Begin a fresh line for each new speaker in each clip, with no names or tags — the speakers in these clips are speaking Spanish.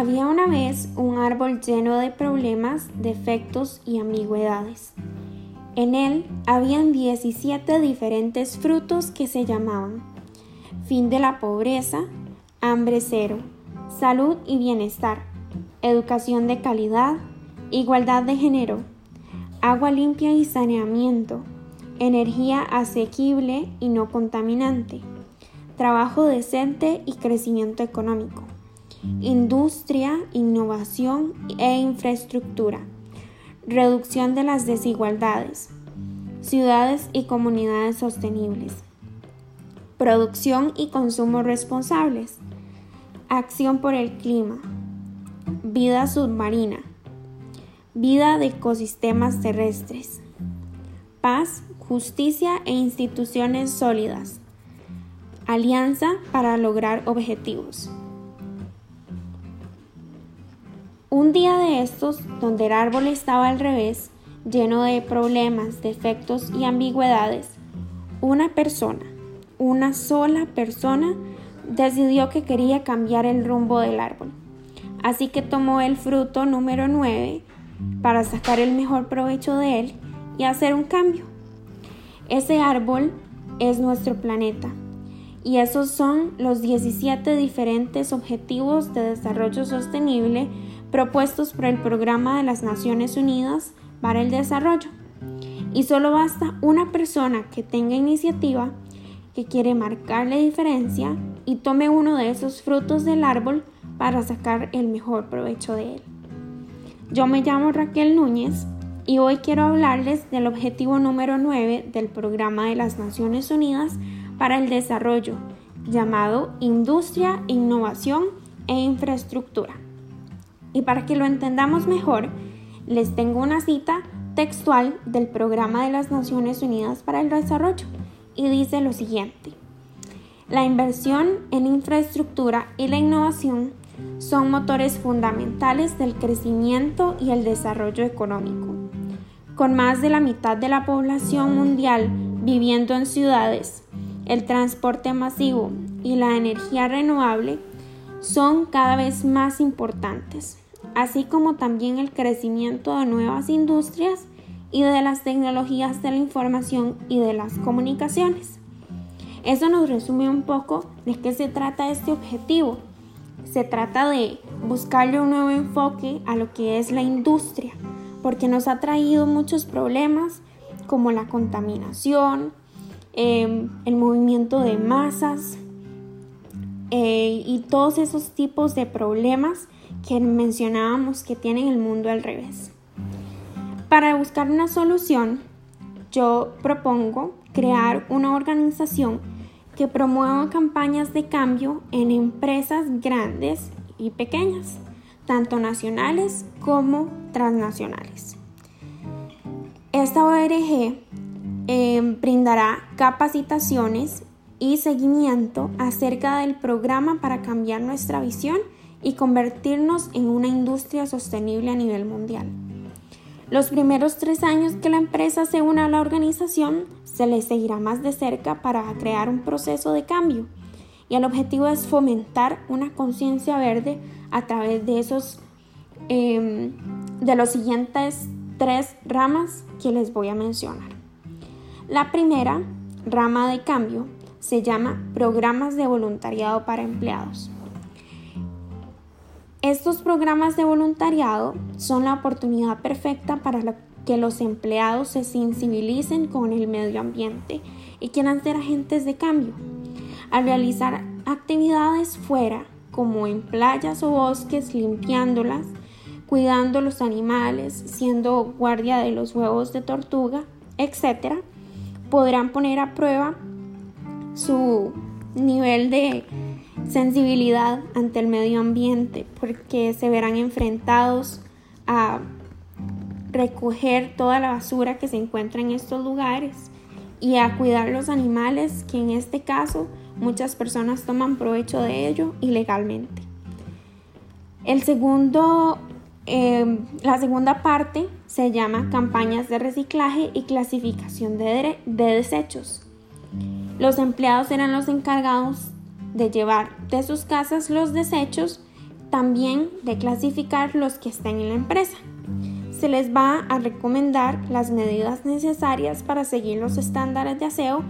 Había una vez un árbol lleno de problemas, defectos y ambigüedades. En él habían 17 diferentes frutos que se llamaban fin de la pobreza, hambre cero, salud y bienestar, educación de calidad, igualdad de género, agua limpia y saneamiento, energía asequible y no contaminante, trabajo decente y crecimiento económico industria, innovación e infraestructura, reducción de las desigualdades, ciudades y comunidades sostenibles, producción y consumo responsables, acción por el clima, vida submarina, vida de ecosistemas terrestres, paz, justicia e instituciones sólidas, alianza para lograr objetivos. Un día de estos, donde el árbol estaba al revés, lleno de problemas, defectos y ambigüedades, una persona, una sola persona, decidió que quería cambiar el rumbo del árbol. Así que tomó el fruto número 9 para sacar el mejor provecho de él y hacer un cambio. Ese árbol es nuestro planeta y esos son los 17 diferentes objetivos de desarrollo sostenible propuestos por el Programa de las Naciones Unidas para el Desarrollo. Y solo basta una persona que tenga iniciativa, que quiere marcar la diferencia y tome uno de esos frutos del árbol para sacar el mejor provecho de él. Yo me llamo Raquel Núñez y hoy quiero hablarles del objetivo número 9 del Programa de las Naciones Unidas para el Desarrollo, llamado Industria, Innovación e Infraestructura. Y para que lo entendamos mejor, les tengo una cita textual del Programa de las Naciones Unidas para el Desarrollo y dice lo siguiente. La inversión en infraestructura y la innovación son motores fundamentales del crecimiento y el desarrollo económico. Con más de la mitad de la población mundial viviendo en ciudades, el transporte masivo y la energía renovable son cada vez más importantes así como también el crecimiento de nuevas industrias y de las tecnologías de la información y de las comunicaciones. Eso nos resume un poco de qué se trata este objetivo. Se trata de buscarle un nuevo enfoque a lo que es la industria, porque nos ha traído muchos problemas como la contaminación, em, el movimiento de masas eh, y todos esos tipos de problemas que mencionábamos que tienen el mundo al revés. Para buscar una solución, yo propongo crear una organización que promueva campañas de cambio en empresas grandes y pequeñas, tanto nacionales como transnacionales. Esta ORG eh, brindará capacitaciones y seguimiento acerca del programa para cambiar nuestra visión y convertirnos en una industria sostenible a nivel mundial. Los primeros tres años que la empresa se una a la organización se le seguirá más de cerca para crear un proceso de cambio y el objetivo es fomentar una conciencia verde a través de esos em, de los siguientes tres ramas que les voy a mencionar. La primera rama de cambio se llama programas de voluntariado para empleados. Estos programas de voluntariado son la oportunidad perfecta para que los empleados se sensibilicen con el medio ambiente y quieran ser agentes de cambio. Al realizar actividades fuera, como en playas o bosques, limpiándolas, cuidando los animales, siendo guardia de los huevos de tortuga, etc., podrán poner a prueba su nivel de sensibilidad ante el medio ambiente porque se verán enfrentados a recoger toda la basura que se encuentra en estos lugares y a cuidar los animales que en este caso muchas personas toman provecho de ello ilegalmente. El segundo, eh, la segunda parte se llama campañas de reciclaje y clasificación de, de desechos. Los empleados serán los encargados de llevar de sus casas los desechos también de clasificar los que estén en la empresa. Se les va a recomendar las medidas necesarias para seguir los estándares de aseo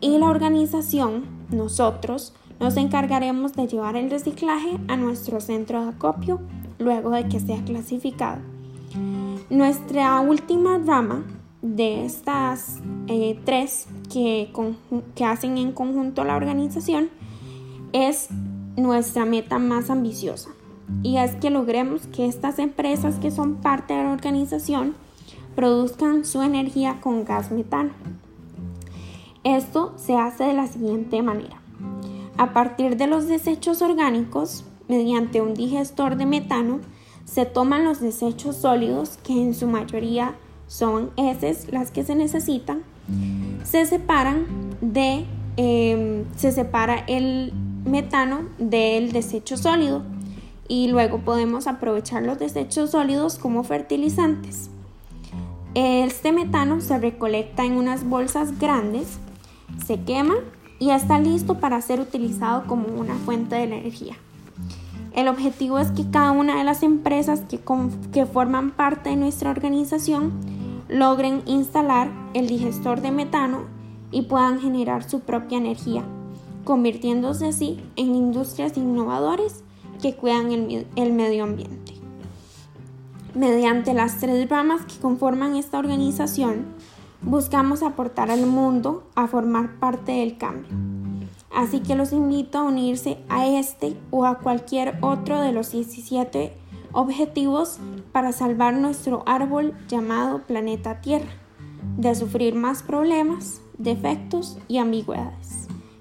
y la organización, nosotros, nos encargaremos de llevar el reciclaje a nuestro centro de acopio luego de que sea clasificado. Nuestra última rama de estas eh, tres que, que hacen en conjunto la organización es nuestra meta más ambiciosa y es que logremos que estas empresas que son parte de la organización produzcan su energía con gas metano. Esto se hace de la siguiente manera. A partir de los desechos orgánicos, mediante un digestor de metano, se toman los desechos sólidos, que en su mayoría son heces las que se necesitan, se separan de, em, se separa el metano del desecho sólido y luego podemos aprovechar los desechos sólidos como fertilizantes. Este metano se recolecta en unas bolsas grandes, se quema y está listo para ser utilizado como una fuente de energía. El objetivo es que cada una de las empresas que, que forman parte de nuestra organización logren instalar el digestor de metano y puedan generar su propia energía, convirtiéndose así en industrias innovadoras que cuidan el, el medio ambiente. Mediante las tres ramas que conforman esta organización, buscamos aportar al mundo a formar parte del cambio. Así que los invito a unirse a este o a cualquier otro de los 17 objetivos para salvar nuestro árbol llamado planeta Tierra de sufrir más problemas, defectos y ambigüedades.